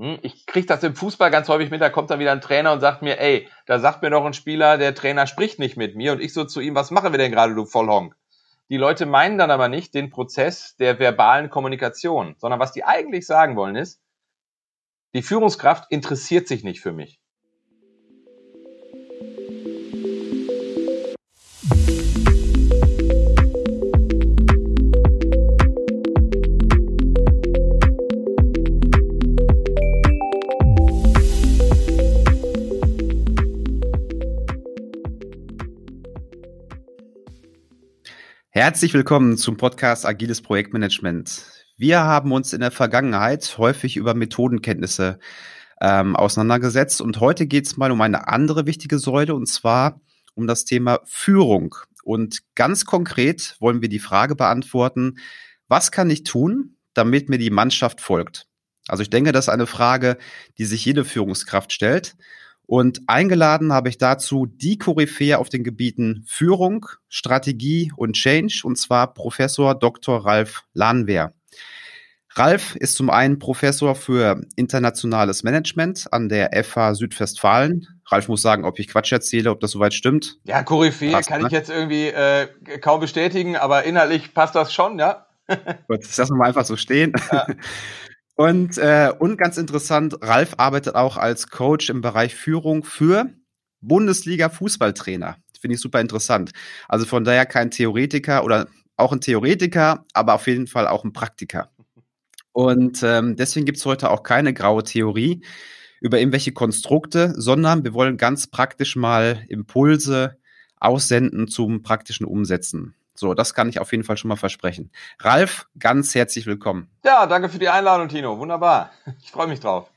Hm, ich kriege das im Fußball ganz häufig mit, da kommt dann wieder ein Trainer und sagt mir, ey, da sagt mir doch ein Spieler, der Trainer spricht nicht mit mir und ich so zu ihm, was machen wir denn gerade, du Vollhonk? Die Leute meinen dann aber nicht den Prozess der verbalen Kommunikation, sondern was die eigentlich sagen wollen ist, die Führungskraft interessiert sich nicht für mich. Herzlich willkommen zum Podcast Agiles Projektmanagement. Wir haben uns in der Vergangenheit häufig über Methodenkenntnisse ähm, auseinandergesetzt und heute geht es mal um eine andere wichtige Säule und zwar um das Thema Führung. Und ganz konkret wollen wir die Frage beantworten, was kann ich tun, damit mir die Mannschaft folgt? Also ich denke, das ist eine Frage, die sich jede Führungskraft stellt. Und eingeladen habe ich dazu die Koryphäe auf den Gebieten Führung, Strategie und Change, und zwar Professor Dr. Ralf Lahnwehr. Ralf ist zum einen Professor für internationales Management an der FH Südwestfalen. Ralf muss sagen, ob ich Quatsch erzähle, ob das soweit stimmt. Ja, Koryphäe Passt, kann ne? ich jetzt irgendwie äh, kaum bestätigen, aber inhaltlich passt das schon, ja. Gut, das lassen wir mal einfach so stehen. Ja. Und, äh, und ganz interessant, Ralf arbeitet auch als Coach im Bereich Führung für Bundesliga-Fußballtrainer. Finde ich super interessant. Also von daher kein Theoretiker oder auch ein Theoretiker, aber auf jeden Fall auch ein Praktiker. Und ähm, deswegen gibt's heute auch keine graue Theorie über irgendwelche Konstrukte, sondern wir wollen ganz praktisch mal Impulse aussenden zum praktischen Umsetzen. So, das kann ich auf jeden Fall schon mal versprechen. Ralf, ganz herzlich willkommen. Ja, danke für die Einladung, Tino. Wunderbar. Ich freue mich drauf.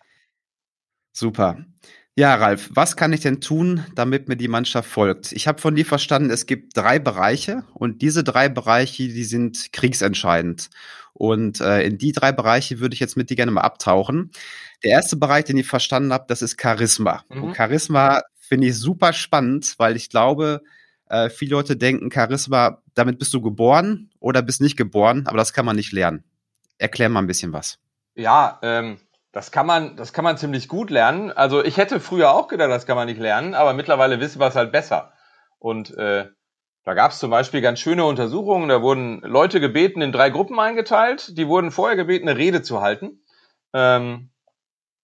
Super. Ja, Ralf, was kann ich denn tun, damit mir die Mannschaft folgt? Ich habe von dir verstanden, es gibt drei Bereiche und diese drei Bereiche, die sind kriegsentscheidend. Und äh, in die drei Bereiche würde ich jetzt mit dir gerne mal abtauchen. Der erste Bereich, den ich verstanden habe, das ist Charisma. Mhm. Und Charisma finde ich super spannend, weil ich glaube, äh, viele Leute denken, Charisma, damit bist du geboren oder bist nicht geboren, aber das kann man nicht lernen. Erklär mal ein bisschen was. Ja, ähm, das kann man, das kann man ziemlich gut lernen. Also ich hätte früher auch gedacht, das kann man nicht lernen, aber mittlerweile wissen wir es halt besser. Und äh, da gab es zum Beispiel ganz schöne Untersuchungen. Da wurden Leute gebeten, in drei Gruppen eingeteilt. Die wurden vorher gebeten, eine Rede zu halten. Ähm,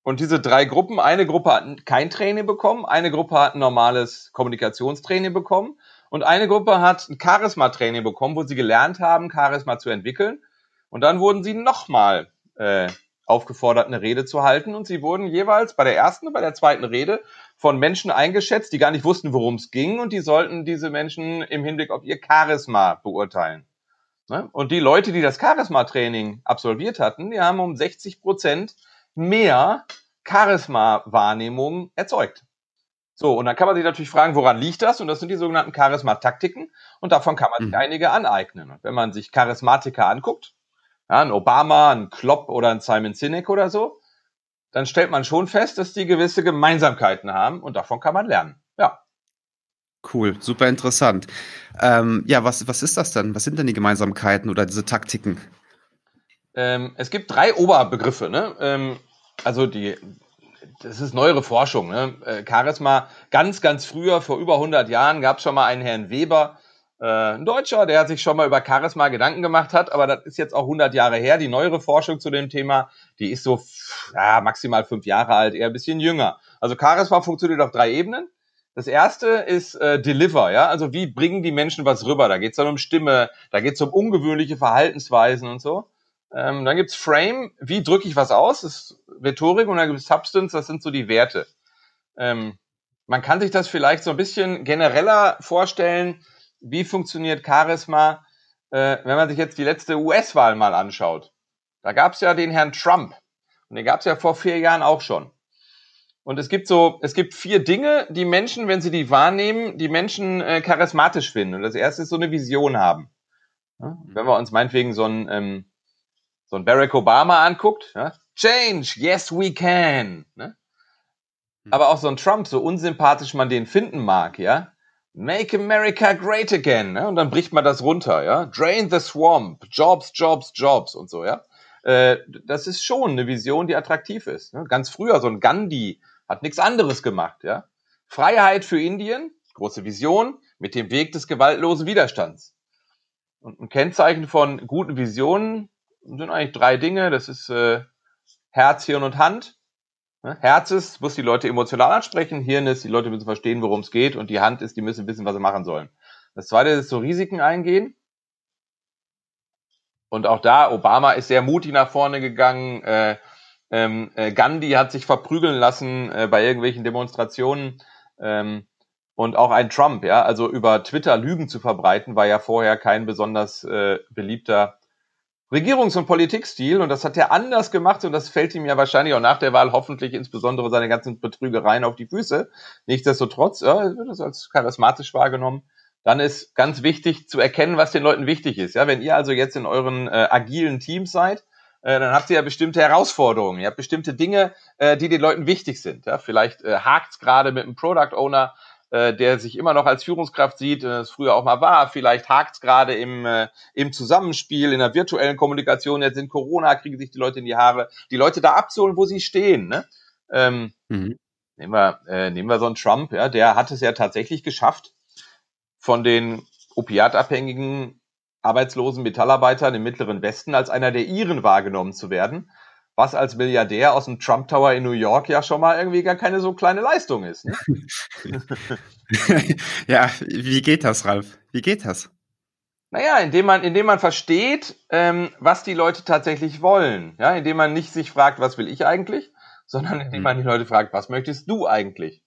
und diese drei Gruppen, eine Gruppe hat kein Training bekommen, eine Gruppe hat ein normales Kommunikationstraining bekommen und eine Gruppe hat ein Charisma-Training bekommen, wo sie gelernt haben, Charisma zu entwickeln. Und dann wurden sie nochmal äh, aufgefordert, eine Rede zu halten. Und sie wurden jeweils bei der ersten und bei der zweiten Rede von Menschen eingeschätzt, die gar nicht wussten, worum es ging. Und die sollten diese Menschen im Hinblick auf ihr Charisma beurteilen. Ne? Und die Leute, die das Charisma-Training absolviert hatten, die haben um 60 Prozent mehr Charisma-Wahrnehmung erzeugt. So, und dann kann man sich natürlich fragen, woran liegt das? Und das sind die sogenannten Charisma-Taktiken. Und davon kann man sich mhm. einige aneignen. Und wenn man sich Charismatiker anguckt, ja, ein Obama, ein Klopp oder ein Simon Sinek oder so, dann stellt man schon fest, dass die gewisse Gemeinsamkeiten haben und davon kann man lernen. Ja. Cool, super interessant. Ähm, ja, was, was ist das denn? Was sind denn die Gemeinsamkeiten oder diese Taktiken? Ähm, es gibt drei Oberbegriffe. Ne? Ähm, also die das ist neuere Forschung. Ne? Äh, Charisma, ganz, ganz früher, vor über 100 Jahren, gab es schon mal einen Herrn Weber, äh, ein Deutscher, der sich schon mal über Charisma Gedanken gemacht hat, aber das ist jetzt auch 100 Jahre her. Die neuere Forschung zu dem Thema, die ist so ja, maximal fünf Jahre alt, eher ein bisschen jünger. Also Charisma funktioniert auf drei Ebenen. Das erste ist äh, Deliver, ja, also wie bringen die Menschen was rüber? Da geht es dann um Stimme, da geht es um ungewöhnliche Verhaltensweisen und so. Ähm, dann gibt's Frame, wie drücke ich was aus, das ist Rhetorik, und dann gibt's Substance, das sind so die Werte. Ähm, man kann sich das vielleicht so ein bisschen genereller vorstellen, wie funktioniert Charisma, äh, wenn man sich jetzt die letzte US-Wahl mal anschaut. Da gab's ja den Herrn Trump. Und den gab's ja vor vier Jahren auch schon. Und es gibt so, es gibt vier Dinge, die Menschen, wenn sie die wahrnehmen, die Menschen äh, charismatisch finden. Und das erste ist so eine Vision haben. Ja? Wenn wir uns meinetwegen so ein ähm, so ein Barack Obama anguckt, ja, Change, yes we can. Ne? Hm. Aber auch so ein Trump, so unsympathisch man den finden mag, ja, Make America great again. Ne? Und dann bricht man das runter, ja. Drain the swamp, Jobs, Jobs, Jobs und so, ja. äh, das ist schon eine Vision, die attraktiv ist. Ne? Ganz früher, so ein Gandhi hat nichts anderes gemacht. Ja? Freiheit für Indien, große Vision, mit dem Weg des gewaltlosen Widerstands. Und ein Kennzeichen von guten Visionen sind eigentlich drei Dinge. Das ist äh, Herz, Hirn und Hand. Ne? Herz ist, muss die Leute emotional ansprechen. Hirn ist, die Leute müssen verstehen, worum es geht. Und die Hand ist, die müssen wissen, was sie machen sollen. Das zweite ist so Risiken eingehen. Und auch da, Obama ist sehr mutig nach vorne gegangen. Äh, ähm, äh, Gandhi hat sich verprügeln lassen äh, bei irgendwelchen Demonstrationen. Ähm, und auch ein Trump, ja, also über Twitter Lügen zu verbreiten, war ja vorher kein besonders äh, beliebter Regierungs- und Politikstil. Und das hat er anders gemacht und das fällt ihm ja wahrscheinlich auch nach der Wahl hoffentlich insbesondere seine ganzen Betrügereien auf die Füße. Nichtsdestotrotz ja, wird das als charismatisch wahrgenommen dann ist ganz wichtig zu erkennen, was den Leuten wichtig ist. Ja, wenn ihr also jetzt in euren äh, agilen Teams seid, äh, dann habt ihr ja bestimmte Herausforderungen, ihr habt bestimmte Dinge, äh, die den Leuten wichtig sind. Ja, vielleicht äh, hakt's gerade mit einem Product Owner, äh, der sich immer noch als Führungskraft sieht, äh, das früher auch mal war. Vielleicht hakt's gerade im, äh, im Zusammenspiel, in der virtuellen Kommunikation. Jetzt in Corona kriegen sich die Leute in die Haare, die Leute da abzuholen, wo sie stehen. Ne? Ähm, mhm. Nehmen wir, äh, nehmen wir so einen Trump, ja, der hat es ja tatsächlich geschafft, von den opiatabhängigen arbeitslosen Metallarbeitern im Mittleren Westen als einer der ihren wahrgenommen zu werden, was als Milliardär aus dem Trump Tower in New York ja schon mal irgendwie gar keine so kleine Leistung ist. Ne? ja, wie geht das, Ralf? Wie geht das? Naja, indem man, indem man versteht, ähm, was die Leute tatsächlich wollen. Ja, indem man nicht sich fragt, was will ich eigentlich, sondern indem man die Leute fragt, was möchtest du eigentlich?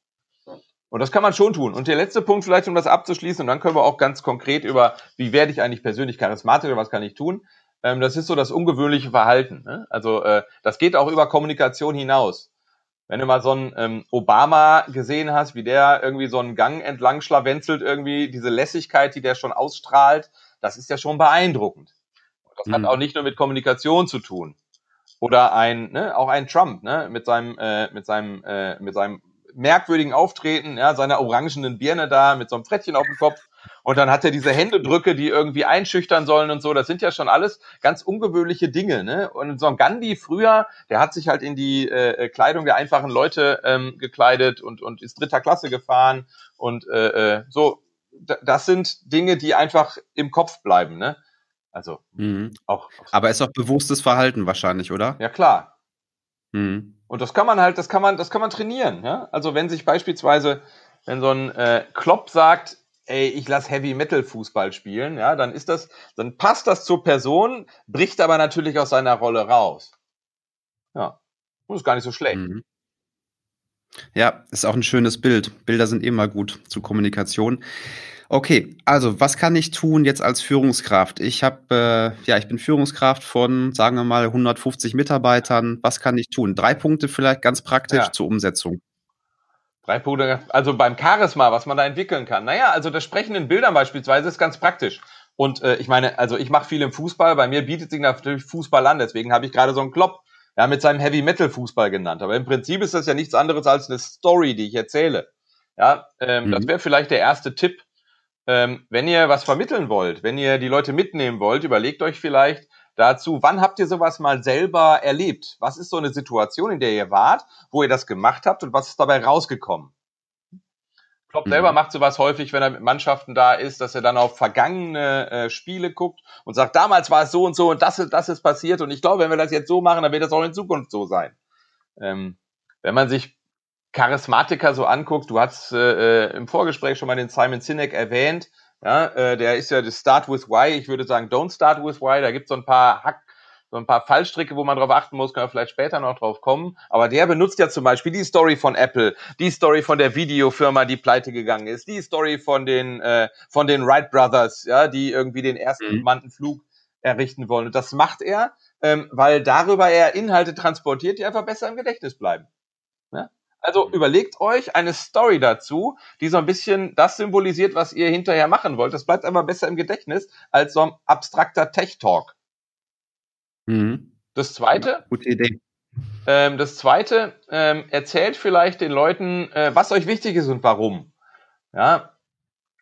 Und das kann man schon tun. Und der letzte Punkt vielleicht, um das abzuschließen, und dann können wir auch ganz konkret über, wie werde ich eigentlich persönlich charismatisch oder was kann ich tun? Ähm, das ist so das ungewöhnliche Verhalten. Ne? Also äh, das geht auch über Kommunikation hinaus. Wenn du mal so einen ähm, Obama gesehen hast, wie der irgendwie so einen Gang entlang schlawenzelt, irgendwie diese Lässigkeit, die der schon ausstrahlt, das ist ja schon beeindruckend. Das mhm. hat auch nicht nur mit Kommunikation zu tun. Oder ein, ne, auch ein Trump, ne, mit seinem, äh, mit seinem, äh, mit seinem merkwürdigen Auftreten, ja, seiner orangenen Birne da mit so einem Frettchen auf dem Kopf. Und dann hat er diese Händedrücke, die irgendwie einschüchtern sollen und so. Das sind ja schon alles ganz ungewöhnliche Dinge. Ne? Und so ein Gandhi früher, der hat sich halt in die äh, Kleidung der einfachen Leute ähm, gekleidet und, und ist dritter Klasse gefahren. Und äh, äh so, das sind Dinge, die einfach im Kopf bleiben. Ne? Also mhm. auch. Aber ist auch bewusstes Verhalten wahrscheinlich, oder? Ja klar. Mhm. Und das kann man halt, das kann man, das kann man trainieren. Ja? Also wenn sich beispielsweise, wenn so ein äh, Klopp sagt, ey, ich lass Heavy Metal Fußball spielen, ja, dann ist das, dann passt das zur Person, bricht aber natürlich aus seiner Rolle raus. Ja, das ist gar nicht so schlecht. Mhm. Ja, ist auch ein schönes Bild. Bilder sind immer gut zur Kommunikation. Okay, also was kann ich tun jetzt als Führungskraft? Ich habe, äh, ja, ich bin Führungskraft von, sagen wir mal, 150 Mitarbeitern. Was kann ich tun? Drei Punkte vielleicht ganz praktisch ja. zur Umsetzung. Drei Punkte, also beim Charisma, was man da entwickeln kann. Naja, also das Sprechen in Bildern beispielsweise ist ganz praktisch. Und äh, ich meine, also ich mache viel im Fußball, bei mir bietet sich natürlich Fußball an, deswegen habe ich gerade so einen Klopp ja, mit seinem Heavy Metal Fußball genannt. Aber im Prinzip ist das ja nichts anderes als eine Story, die ich erzähle. Ja, ähm, mhm. das wäre vielleicht der erste Tipp, ähm, wenn ihr was vermitteln wollt, wenn ihr die Leute mitnehmen wollt, überlegt euch vielleicht dazu, wann habt ihr sowas mal selber erlebt? Was ist so eine Situation, in der ihr wart, wo ihr das gemacht habt und was ist dabei rausgekommen? Klopp mhm. selber macht sowas häufig, wenn er mit Mannschaften da ist, dass er dann auf vergangene äh, Spiele guckt und sagt, damals war es so und so und das, das ist passiert und ich glaube, wenn wir das jetzt so machen, dann wird das auch in Zukunft so sein. Ähm, wenn man sich Charismatiker so anguckt, du hast äh, äh, im Vorgespräch schon mal den Simon Sinek erwähnt, ja, äh, der ist ja das Start with Why, ich würde sagen Don't Start with Why, da gibt es so ein paar Hack, so ein paar Fallstricke, wo man drauf achten muss, können wir vielleicht später noch drauf kommen, aber der benutzt ja zum Beispiel die Story von Apple, die Story von der Videofirma, die pleite gegangen ist, die Story von den, äh, von den Wright Brothers, ja, die irgendwie den ersten mhm. bemannten Flug errichten wollen und das macht er, ähm, weil darüber er Inhalte transportiert, die einfach besser im Gedächtnis bleiben. Also überlegt euch eine Story dazu, die so ein bisschen das symbolisiert, was ihr hinterher machen wollt. Das bleibt aber besser im Gedächtnis als so ein abstrakter Tech-Talk. Mhm. Das zweite. Ja, gute Idee. Ähm, das zweite, ähm, erzählt vielleicht den Leuten, äh, was euch wichtig ist und warum. Ja,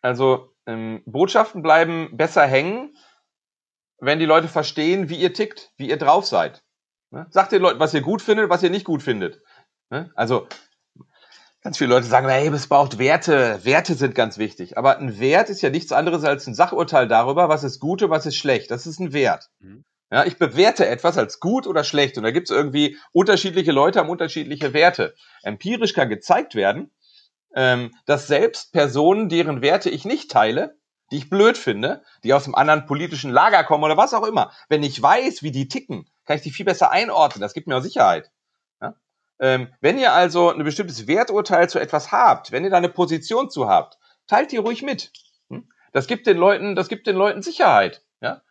also ähm, Botschaften bleiben besser hängen, wenn die Leute verstehen, wie ihr tickt, wie ihr drauf seid. Ne? Sagt den Leuten, was ihr gut findet, was ihr nicht gut findet. Ne? Also ganz viele Leute sagen, hey, es braucht Werte. Werte sind ganz wichtig. Aber ein Wert ist ja nichts anderes als ein Sachurteil darüber, was ist gut und was ist schlecht. Das ist ein Wert. Mhm. Ja, ich bewerte etwas als gut oder schlecht. Und da gibt es irgendwie unterschiedliche Leute haben unterschiedliche Werte. Empirisch kann gezeigt werden, ähm, dass selbst Personen, deren Werte ich nicht teile, die ich blöd finde, die aus einem anderen politischen Lager kommen oder was auch immer, wenn ich weiß, wie die ticken, kann ich die viel besser einordnen. Das gibt mir auch Sicherheit. Ähm, wenn ihr also ein bestimmtes Werturteil zu etwas habt, wenn ihr da eine Position zu habt, teilt die ruhig mit. Hm? Das gibt den Leuten, das gibt den Leuten Sicherheit. Ja?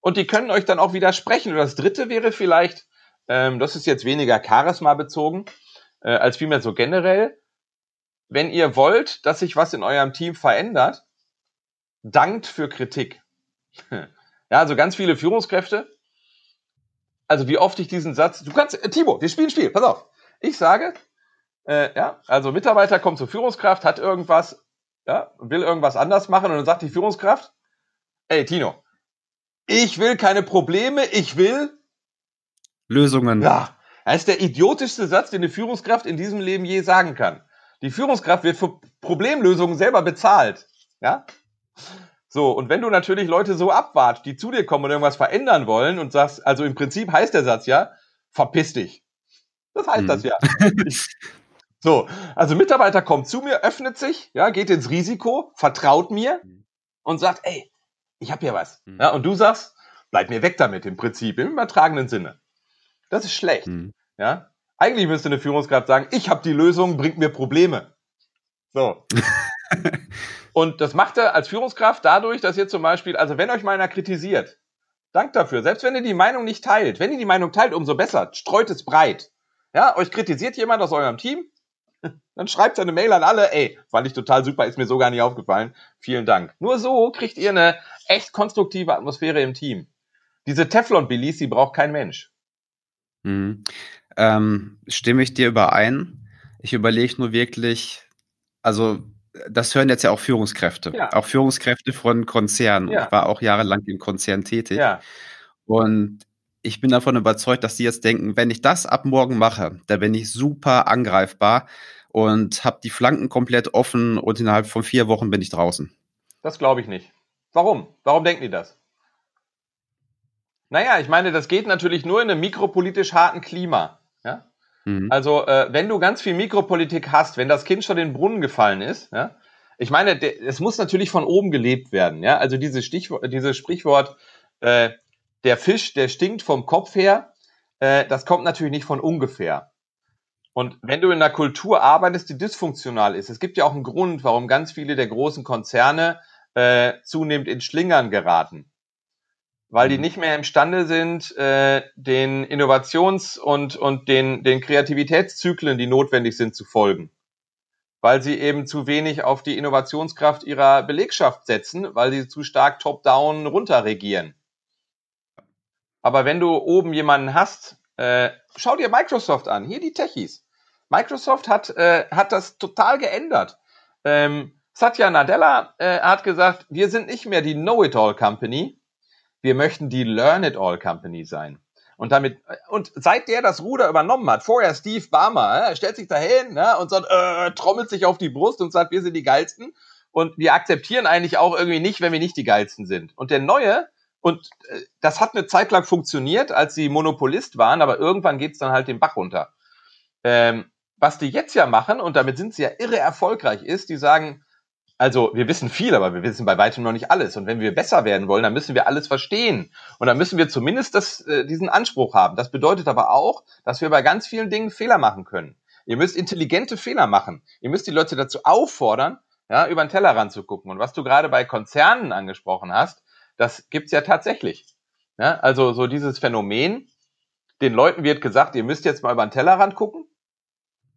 Und die können euch dann auch widersprechen. Und das dritte wäre vielleicht, ähm, das ist jetzt weniger Charisma bezogen, äh, als vielmehr so generell, wenn ihr wollt, dass sich was in eurem Team verändert, dankt für Kritik. Ja, also ganz viele Führungskräfte. Also wie oft ich diesen Satz, du kannst, äh, Timo, wir spielen Spiel, pass auf. Ich sage, äh, ja, also Mitarbeiter kommt zur Führungskraft, hat irgendwas, ja, will irgendwas anders machen und dann sagt die Führungskraft, ey Tino, ich will keine Probleme, ich will Lösungen. Ja, das ist der idiotischste Satz, den eine Führungskraft in diesem Leben je sagen kann. Die Führungskraft wird für Problemlösungen selber bezahlt. Ja? So, und wenn du natürlich Leute so abwartest, die zu dir kommen und irgendwas verändern wollen und sagst, also im Prinzip heißt der Satz ja, verpiss dich. Das heißt hm. das ja. so, also Mitarbeiter kommt zu mir, öffnet sich, ja, geht ins Risiko, vertraut mir und sagt, ey, ich hab hier was. Hm. Ja, und du sagst, bleib mir weg damit im Prinzip, im übertragenen Sinne. Das ist schlecht. Hm. Ja, eigentlich müsste eine Führungskraft sagen, ich habe die Lösung, bringt mir Probleme. So. und das macht er als Führungskraft dadurch, dass ihr zum Beispiel, also wenn euch mal einer kritisiert, dankt dafür. Selbst wenn ihr die Meinung nicht teilt. Wenn ihr die Meinung teilt, umso besser. Streut es breit. Ja, euch kritisiert jemand aus eurem Team, dann schreibt eine Mail an alle, ey, fand ich total super, ist mir so gar nicht aufgefallen. Vielen Dank. Nur so kriegt ihr eine echt konstruktive Atmosphäre im Team. Diese Teflon-Billies, die braucht kein Mensch. Mhm ähm, stimme ich dir überein. Ich überlege nur wirklich, also das hören jetzt ja auch Führungskräfte, ja. auch Führungskräfte von Konzernen. Ja. Ich war auch jahrelang in Konzernen tätig. Ja. Und ich bin davon überzeugt, dass sie jetzt denken, wenn ich das ab morgen mache, dann bin ich super angreifbar und habe die Flanken komplett offen und innerhalb von vier Wochen bin ich draußen. Das glaube ich nicht. Warum? Warum denken die das? Naja, ich meine, das geht natürlich nur in einem mikropolitisch harten Klima. Ja? Mhm. Also, äh, wenn du ganz viel Mikropolitik hast, wenn das Kind schon in den Brunnen gefallen ist, ja, ich meine, es muss natürlich von oben gelebt werden. Ja? Also dieses, Stichwort, dieses Sprichwort, äh, der Fisch, der stinkt vom Kopf her, äh, das kommt natürlich nicht von ungefähr. Und wenn du in einer Kultur arbeitest, die dysfunktional ist, es gibt ja auch einen Grund, warum ganz viele der großen Konzerne äh, zunehmend in Schlingern geraten weil die mhm. nicht mehr imstande sind, äh, den Innovations- und, und den, den Kreativitätszyklen, die notwendig sind, zu folgen. Weil sie eben zu wenig auf die Innovationskraft ihrer Belegschaft setzen, weil sie zu stark top-down runterregieren. Aber wenn du oben jemanden hast, äh, schau dir Microsoft an, hier die Techies. Microsoft hat, äh, hat das total geändert. Ähm, Satya Nadella äh, hat gesagt, wir sind nicht mehr die Know-it-all Company, wir möchten die Learn It All Company sein. Und damit, und seit der das Ruder übernommen hat, vorher Steve Barmer, äh, stellt sich dahin ne, und sagt, äh, trommelt sich auf die Brust und sagt, wir sind die Geilsten. Und wir akzeptieren eigentlich auch irgendwie nicht, wenn wir nicht die Geilsten sind. Und der Neue, und äh, das hat eine Zeit lang funktioniert, als sie Monopolist waren, aber irgendwann geht's dann halt den Bach runter. Ähm, was die jetzt ja machen, und damit sind sie ja irre erfolgreich, ist, die sagen, also wir wissen viel, aber wir wissen bei weitem noch nicht alles. Und wenn wir besser werden wollen, dann müssen wir alles verstehen. Und dann müssen wir zumindest das, äh, diesen Anspruch haben. Das bedeutet aber auch, dass wir bei ganz vielen Dingen Fehler machen können. Ihr müsst intelligente Fehler machen. Ihr müsst die Leute dazu auffordern, ja, über den Teller zu gucken. Und was du gerade bei Konzernen angesprochen hast, das gibt's ja tatsächlich. Ja, also so dieses Phänomen, den Leuten wird gesagt, ihr müsst jetzt mal über den Tellerrand gucken.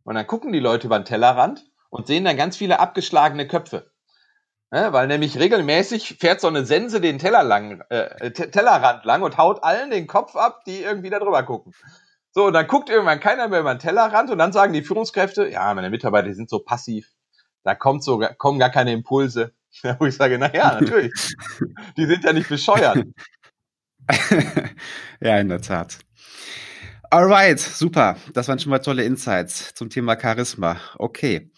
Und dann gucken die Leute über den Tellerrand und sehen dann ganz viele abgeschlagene Köpfe. Ja, weil nämlich regelmäßig fährt so eine Sense den Teller lang, äh, Tellerrand lang und haut allen den Kopf ab, die irgendwie da drüber gucken. So, und dann guckt irgendwann keiner mehr über den Tellerrand und dann sagen die Führungskräfte, ja, meine Mitarbeiter sind so passiv, da kommt so, kommen gar keine Impulse. Wo ich sage, na ja, natürlich. die sind ja nicht bescheuert. ja, in der Tat. Alright, super. Das waren schon mal tolle Insights zum Thema Charisma. Okay.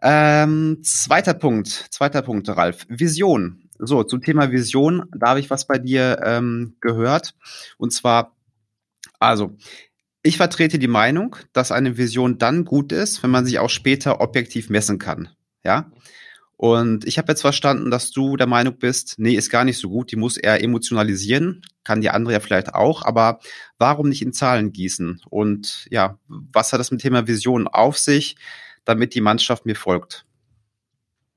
Ähm, zweiter Punkt, zweiter Punkt, Ralf. Vision. So, zum Thema Vision, da habe ich was bei dir ähm, gehört. Und zwar, also, ich vertrete die Meinung, dass eine Vision dann gut ist, wenn man sich auch später objektiv messen kann. Ja. Und ich habe jetzt verstanden, dass du der Meinung bist, nee, ist gar nicht so gut, die muss eher emotionalisieren, kann die andere ja vielleicht auch, aber warum nicht in Zahlen gießen? Und ja, was hat das mit dem Thema Vision auf sich, damit die Mannschaft mir folgt?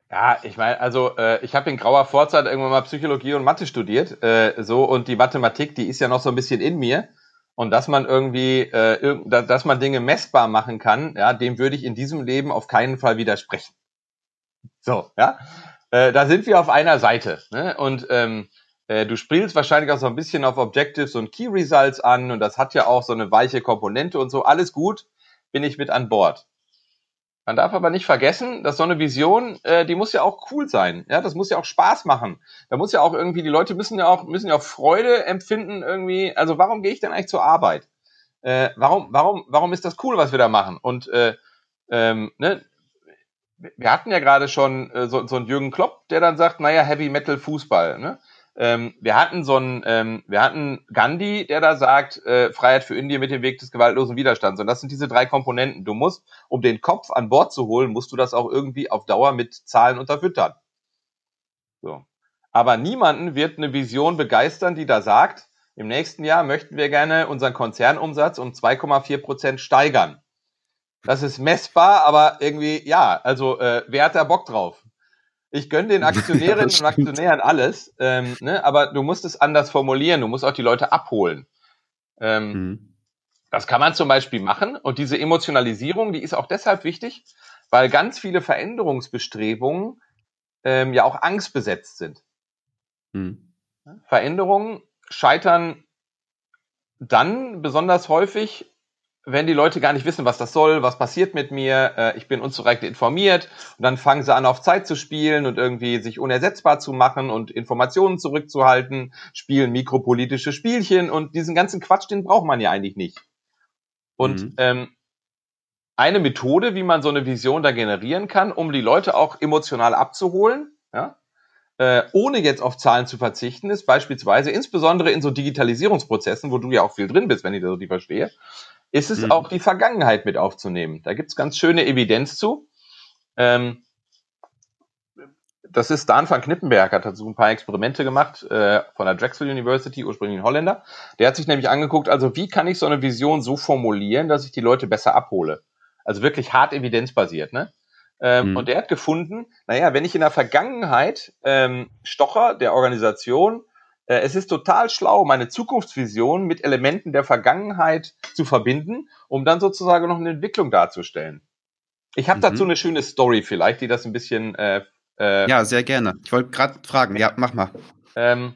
Ja, ich meine, also äh, ich habe in grauer Vorzeit irgendwann mal Psychologie und Mathe studiert, äh, so und die Mathematik, die ist ja noch so ein bisschen in mir und dass man irgendwie, äh, dass man Dinge messbar machen kann, ja, dem würde ich in diesem Leben auf keinen Fall widersprechen. So, ja. Äh, da sind wir auf einer Seite. Ne? Und ähm, äh, du spielst wahrscheinlich auch so ein bisschen auf Objectives und Key Results an und das hat ja auch so eine weiche Komponente und so. Alles gut, bin ich mit an Bord. Man darf aber nicht vergessen, dass so eine Vision, äh, die muss ja auch cool sein. Ja, das muss ja auch Spaß machen. Da muss ja auch irgendwie, die Leute müssen ja auch, müssen ja auch Freude empfinden irgendwie. Also warum gehe ich denn eigentlich zur Arbeit? Äh, warum, warum, warum ist das cool, was wir da machen? Und äh, ähm, ne, wir hatten ja gerade schon äh, so, so einen Jürgen Klopp, der dann sagt, naja, Heavy Metal Fußball. Ne? Ähm, wir hatten so einen, ähm, wir hatten Gandhi, der da sagt, äh, Freiheit für Indien mit dem Weg des gewaltlosen Widerstands. Und das sind diese drei Komponenten. Du musst, um den Kopf an Bord zu holen, musst du das auch irgendwie auf Dauer mit Zahlen unterfüttern. So. Aber niemanden wird eine Vision begeistern, die da sagt, im nächsten Jahr möchten wir gerne unseren Konzernumsatz um 2,4 Prozent steigern. Das ist messbar, aber irgendwie, ja, also äh, wer hat da Bock drauf? Ich gönne den Aktionärinnen und Aktionären alles, ähm, ne, aber du musst es anders formulieren, du musst auch die Leute abholen. Ähm, mhm. Das kann man zum Beispiel machen und diese Emotionalisierung, die ist auch deshalb wichtig, weil ganz viele Veränderungsbestrebungen ähm, ja auch angstbesetzt sind. Mhm. Veränderungen scheitern dann besonders häufig, wenn die Leute gar nicht wissen, was das soll, was passiert mit mir, äh, ich bin unzureichend informiert und dann fangen sie an, auf Zeit zu spielen und irgendwie sich unersetzbar zu machen und Informationen zurückzuhalten, spielen mikropolitische Spielchen und diesen ganzen Quatsch, den braucht man ja eigentlich nicht. Und mhm. ähm, eine Methode, wie man so eine Vision da generieren kann, um die Leute auch emotional abzuholen, ja, äh, ohne jetzt auf Zahlen zu verzichten, ist beispielsweise insbesondere in so Digitalisierungsprozessen, wo du ja auch viel drin bist, wenn ich das so die verstehe, ist es mhm. auch die Vergangenheit mit aufzunehmen. Da gibt's ganz schöne Evidenz zu. Ähm, das ist Dan van Knippenberg, hat dazu ein paar Experimente gemacht äh, von der Drexel University, ursprünglich ein Holländer. Der hat sich nämlich angeguckt, also wie kann ich so eine Vision so formulieren, dass ich die Leute besser abhole. Also wirklich hart evidenzbasiert, ne? Ähm, mhm. Und der hat gefunden, naja, wenn ich in der Vergangenheit ähm, Stocher der Organisation es ist total schlau, meine Zukunftsvision mit Elementen der Vergangenheit zu verbinden, um dann sozusagen noch eine Entwicklung darzustellen. Ich habe mhm. dazu eine schöne Story vielleicht, die das ein bisschen. Äh, äh, ja, sehr gerne. Ich wollte gerade fragen. Ja, mach mal. Ähm,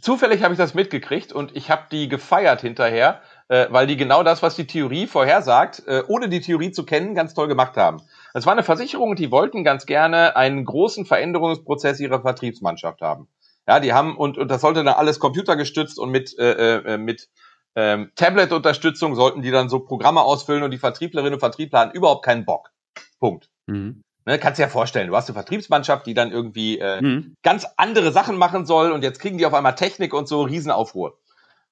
zufällig habe ich das mitgekriegt und ich habe die gefeiert hinterher, äh, weil die genau das, was die Theorie vorhersagt, äh, ohne die Theorie zu kennen, ganz toll gemacht haben. Es war eine Versicherung, die wollten ganz gerne einen großen Veränderungsprozess ihrer Vertriebsmannschaft haben. Ja, die haben und, und das sollte dann alles computergestützt und mit äh, äh, mit ähm, Tablet-Unterstützung sollten die dann so Programme ausfüllen und die Vertrieblerinnen und Vertriebler hatten überhaupt keinen Bock. Punkt. Mhm. Ne, kannst dir ja vorstellen, du hast eine Vertriebsmannschaft, die dann irgendwie äh, mhm. ganz andere Sachen machen soll und jetzt kriegen die auf einmal Technik und so Riesenaufruhr.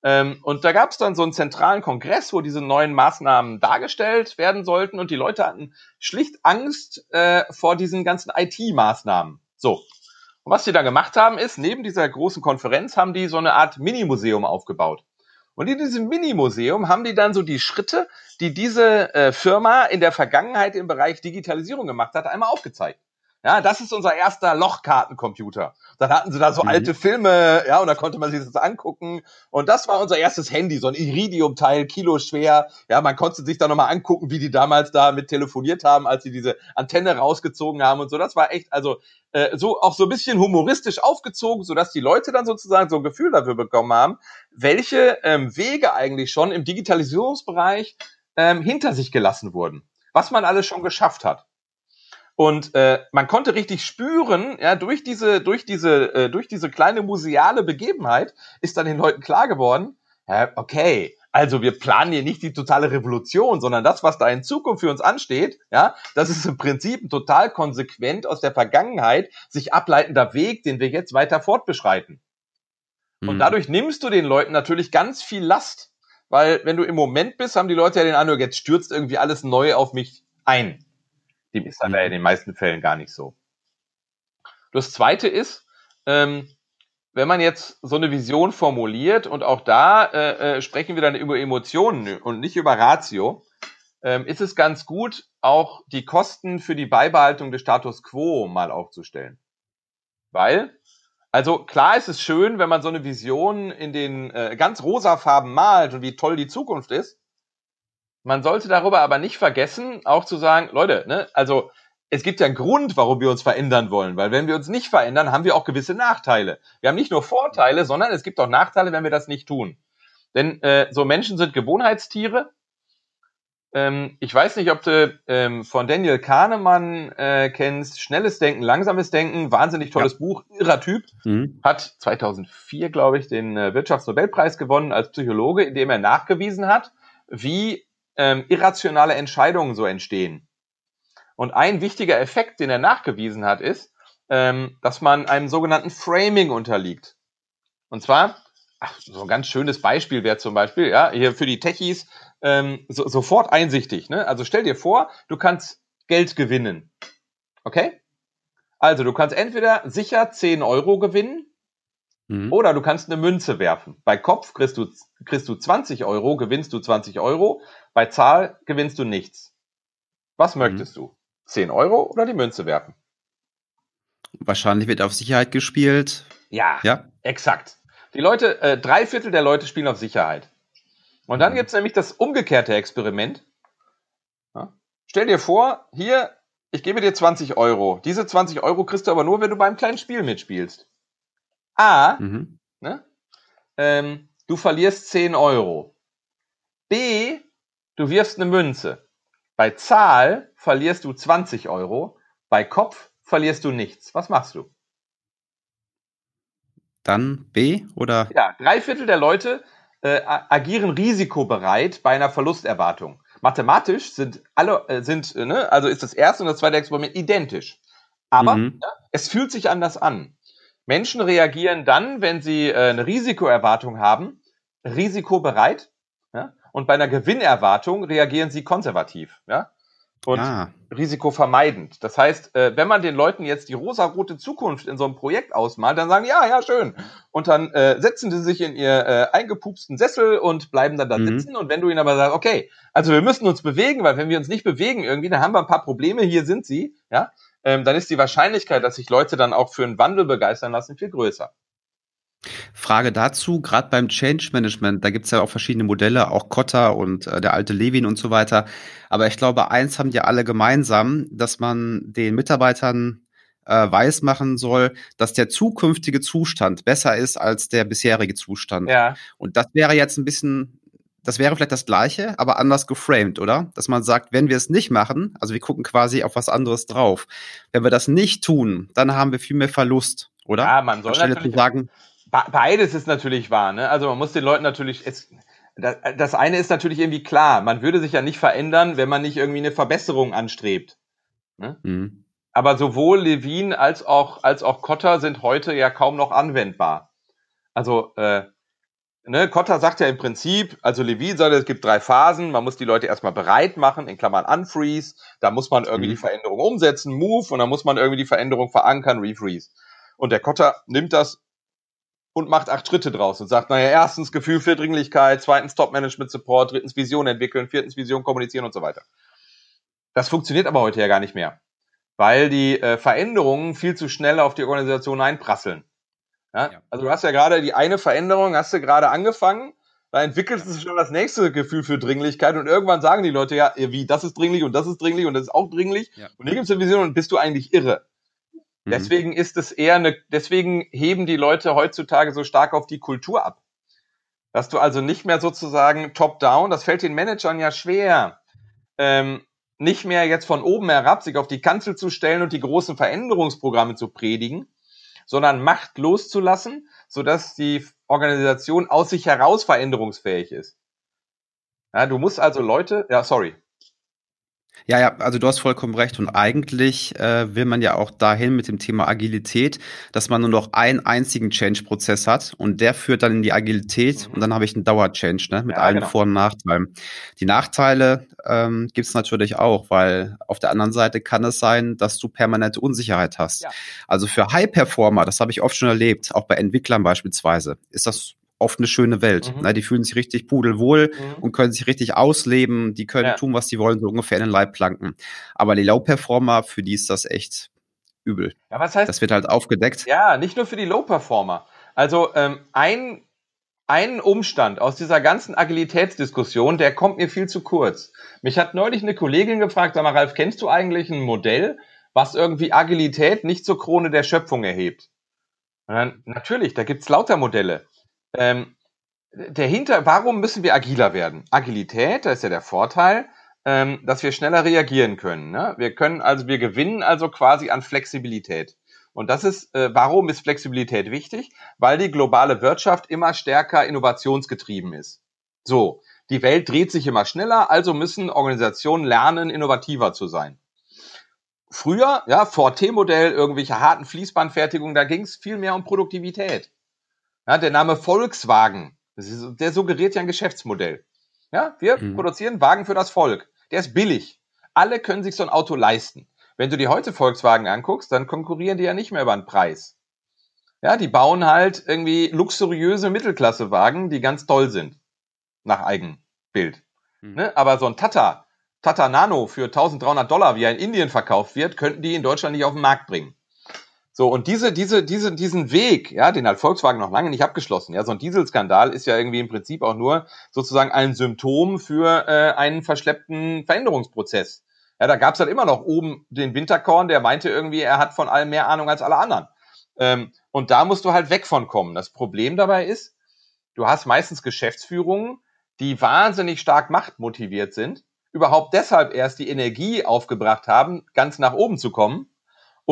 Ähm, und da gab es dann so einen zentralen Kongress, wo diese neuen Maßnahmen dargestellt werden sollten und die Leute hatten schlicht Angst äh, vor diesen ganzen IT-Maßnahmen. So, und was sie da gemacht haben, ist, neben dieser großen Konferenz haben die so eine Art Mini-Museum aufgebaut. Und in diesem Mini-Museum haben die dann so die Schritte, die diese äh, Firma in der Vergangenheit im Bereich Digitalisierung gemacht hat, einmal aufgezeigt. Ja, das ist unser erster Lochkartencomputer. Dann hatten sie da so mhm. alte Filme, ja, und da konnte man sich das angucken. Und das war unser erstes Handy, so ein Iridium-Teil, Kilo schwer. Ja, man konnte sich da nochmal angucken, wie die damals da mit telefoniert haben, als sie diese Antenne rausgezogen haben und so. Das war echt, also äh, so auch so ein bisschen humoristisch aufgezogen, sodass die Leute dann sozusagen so ein Gefühl dafür bekommen haben, welche ähm, Wege eigentlich schon im Digitalisierungsbereich ähm, hinter sich gelassen wurden. Was man alles schon geschafft hat. Und äh, man konnte richtig spüren, ja, durch diese, durch diese, äh, durch diese kleine museale Begebenheit ist dann den Leuten klar geworden, ja, okay, also wir planen hier nicht die totale Revolution, sondern das, was da in Zukunft für uns ansteht, ja, das ist im Prinzip ein total konsequent aus der Vergangenheit sich ableitender Weg, den wir jetzt weiter fortbeschreiten. Und mhm. dadurch nimmst du den Leuten natürlich ganz viel Last, weil wenn du im Moment bist, haben die Leute ja den Eindruck, jetzt stürzt irgendwie alles neu auf mich ein. Dem ist dann ja in den meisten Fällen gar nicht so. Das zweite ist, ähm, wenn man jetzt so eine Vision formuliert und auch da äh, äh, sprechen wir dann über Emotionen und nicht über Ratio, ähm, ist es ganz gut, auch die Kosten für die Beibehaltung des Status quo mal aufzustellen. Weil, also klar ist es schön, wenn man so eine Vision in den äh, ganz rosa Farben malt und wie toll die Zukunft ist. Man sollte darüber aber nicht vergessen, auch zu sagen, Leute, ne, also es gibt ja einen Grund, warum wir uns verändern wollen, weil wenn wir uns nicht verändern, haben wir auch gewisse Nachteile. Wir haben nicht nur Vorteile, sondern es gibt auch Nachteile, wenn wir das nicht tun. Denn äh, so Menschen sind Gewohnheitstiere. Ähm, ich weiß nicht, ob du ähm, von Daniel Kahnemann äh, kennst, Schnelles Denken, Langsames Denken, wahnsinnig tolles ja. Buch, irrer Typ, mhm. hat 2004, glaube ich, den äh, Wirtschaftsnobelpreis gewonnen als Psychologe, indem er nachgewiesen hat, wie ähm, irrationale Entscheidungen so entstehen. Und ein wichtiger Effekt, den er nachgewiesen hat, ist, ähm, dass man einem sogenannten Framing unterliegt. Und zwar, ach, so ein ganz schönes Beispiel wäre zum Beispiel, ja, hier für die Techies ähm, so, sofort einsichtig. Ne? Also stell dir vor, du kannst Geld gewinnen. Okay? Also du kannst entweder sicher 10 Euro gewinnen mhm. oder du kannst eine Münze werfen. Bei Kopf kriegst du, kriegst du 20 Euro, gewinnst du 20 Euro. Bei Zahl gewinnst du nichts. Was mhm. möchtest du? 10 Euro oder die Münze werfen. Wahrscheinlich wird auf Sicherheit gespielt. Ja, ja. exakt. Die Leute, äh, drei Viertel der Leute spielen auf Sicherheit. Und dann mhm. gibt es nämlich das umgekehrte Experiment. Ja? Stell dir vor, hier, ich gebe dir 20 Euro. Diese 20 Euro kriegst du aber nur, wenn du beim kleinen Spiel mitspielst. A, mhm. ne? ähm, du verlierst 10 Euro. B, du wirfst eine Münze. Bei Zahl verlierst du 20 Euro, bei Kopf verlierst du nichts. Was machst du? Dann B oder? Ja, drei Viertel der Leute äh, agieren risikobereit bei einer Verlusterwartung. Mathematisch sind alle, äh, sind, äh, ne, also ist das erste und das zweite Experiment identisch. Aber mhm. ja, es fühlt sich anders an. Menschen reagieren dann, wenn sie äh, eine Risikoerwartung haben, risikobereit. Ja? Und bei einer Gewinnerwartung reagieren sie konservativ. Ja? und ah. risikovermeidend. Das heißt, äh, wenn man den Leuten jetzt die rosa-rote Zukunft in so einem Projekt ausmalt, dann sagen, ja, ja, schön. Und dann äh, setzen sie sich in ihr äh, eingepupsten Sessel und bleiben dann da mhm. sitzen. Und wenn du ihnen aber sagst, okay, also wir müssen uns bewegen, weil wenn wir uns nicht bewegen irgendwie, dann haben wir ein paar Probleme, hier sind sie, ja, ähm, dann ist die Wahrscheinlichkeit, dass sich Leute dann auch für einen Wandel begeistern lassen, viel größer. Frage dazu, gerade beim Change Management, da gibt's ja auch verschiedene Modelle, auch Kotter und äh, der alte Levin und so weiter. Aber ich glaube, eins haben die alle gemeinsam, dass man den Mitarbeitern äh, weiß machen soll, dass der zukünftige Zustand besser ist als der bisherige Zustand. Ja. Und das wäre jetzt ein bisschen, das wäre vielleicht das Gleiche, aber anders geframed, oder? Dass man sagt, wenn wir es nicht machen, also wir gucken quasi auf was anderes drauf. Wenn wir das nicht tun, dann haben wir viel mehr Verlust, oder? Ja, man soll natürlich sagen, Beides ist natürlich wahr. Ne? Also man muss den Leuten natürlich. Es, das eine ist natürlich irgendwie klar. Man würde sich ja nicht verändern, wenn man nicht irgendwie eine Verbesserung anstrebt. Ne? Mhm. Aber sowohl Levin als auch als auch Kotter sind heute ja kaum noch anwendbar. Also äh, ne, Kotter sagt ja im Prinzip, also Levin sagt, es gibt drei Phasen. Man muss die Leute erstmal bereit machen, in Klammern unfreeze. Da muss man irgendwie mhm. die Veränderung umsetzen, move, und dann muss man irgendwie die Veränderung verankern, refreeze. Und der Kotter nimmt das und macht acht Schritte draus und sagt, naja, erstens Gefühl für Dringlichkeit, zweitens Top-Management-Support, drittens Vision entwickeln, viertens Vision kommunizieren und so weiter. Das funktioniert aber heute ja gar nicht mehr, weil die äh, Veränderungen viel zu schnell auf die Organisation einprasseln. Ja? ja? Also du hast ja gerade die eine Veränderung, hast du gerade angefangen, da entwickelt sich schon das nächste Gefühl für Dringlichkeit und irgendwann sagen die Leute ja, wie, das ist dringlich und das ist dringlich und das ist auch dringlich ja. und hier gibt es eine Vision und bist du eigentlich irre. Mhm. Deswegen ist es eher eine, deswegen heben die Leute heutzutage so stark auf die Kultur ab. Dass du also nicht mehr sozusagen top-down, das fällt den Managern ja schwer, ähm, nicht mehr jetzt von oben herab sich auf die Kanzel zu stellen und die großen Veränderungsprogramme zu predigen, sondern Macht loszulassen, sodass die Organisation aus sich heraus veränderungsfähig ist. Ja, du musst also Leute, ja, sorry. Ja, ja, also du hast vollkommen recht. Und eigentlich äh, will man ja auch dahin mit dem Thema Agilität, dass man nur noch einen einzigen Change-Prozess hat und der führt dann in die Agilität mhm. und dann habe ich einen Dauer-Change, ne, mit ja, allen genau. Vor- und Nachteilen. Die Nachteile ähm, gibt es natürlich auch, weil auf der anderen Seite kann es sein, dass du permanente Unsicherheit hast. Ja. Also für High-Performer, das habe ich oft schon erlebt, auch bei Entwicklern beispielsweise, ist das oft eine schöne Welt. Mhm. Ne? Die fühlen sich richtig pudelwohl mhm. und können sich richtig ausleben. Die können ja. tun, was sie wollen, so ungefähr in den Leitplanken. Aber die Low-Performer, für die ist das echt übel. Ja, was heißt? Das wird halt aufgedeckt. Ja, nicht nur für die Low-Performer. Also ähm, ein, ein Umstand aus dieser ganzen Agilitätsdiskussion, der kommt mir viel zu kurz. Mich hat neulich eine Kollegin gefragt, sag mal, Ralf, kennst du eigentlich ein Modell, was irgendwie Agilität nicht zur Krone der Schöpfung erhebt? Dann, natürlich, da gibt's lauter Modelle. Ähm, der Hinter, warum müssen wir agiler werden? Agilität, da ist ja der Vorteil, ähm, dass wir schneller reagieren können. Ne? Wir können also, wir gewinnen also quasi an Flexibilität. Und das ist, äh, warum ist Flexibilität wichtig? Weil die globale Wirtschaft immer stärker innovationsgetrieben ist. So, die Welt dreht sich immer schneller, also müssen Organisationen lernen, innovativer zu sein. Früher, ja, VT-Modell, irgendwelche harten Fließbandfertigungen, da ging es viel mehr um Produktivität. Ja, der Name Volkswagen, ist, der suggeriert ja ein Geschäftsmodell. Ja, wir mhm. produzieren Wagen für das Volk. Der ist billig. Alle können sich so ein Auto leisten. Wenn du dir heute Volkswagen anguckst, dann konkurrieren die ja nicht mehr über den Preis. Ja, die bauen halt irgendwie luxuriöse Mittelklassewagen, die ganz toll sind. Nach Eigenbild. Mhm. Ne? Aber so ein Tata, Tata Nano für 1300 Dollar, wie er in Indien verkauft wird, könnten die in Deutschland nicht auf den Markt bringen. So, und diese, diese, diese, diesen Weg, ja, den hat Volkswagen noch lange nicht abgeschlossen. Ja, so ein Dieselskandal ist ja irgendwie im Prinzip auch nur sozusagen ein Symptom für äh, einen verschleppten Veränderungsprozess. Ja, da gab's halt immer noch oben den Winterkorn, der meinte irgendwie, er hat von allem mehr Ahnung als alle anderen. Ähm, und da musst du halt weg von kommen. Das Problem dabei ist, du hast meistens Geschäftsführungen, die wahnsinnig stark machtmotiviert sind, überhaupt deshalb erst die Energie aufgebracht haben, ganz nach oben zu kommen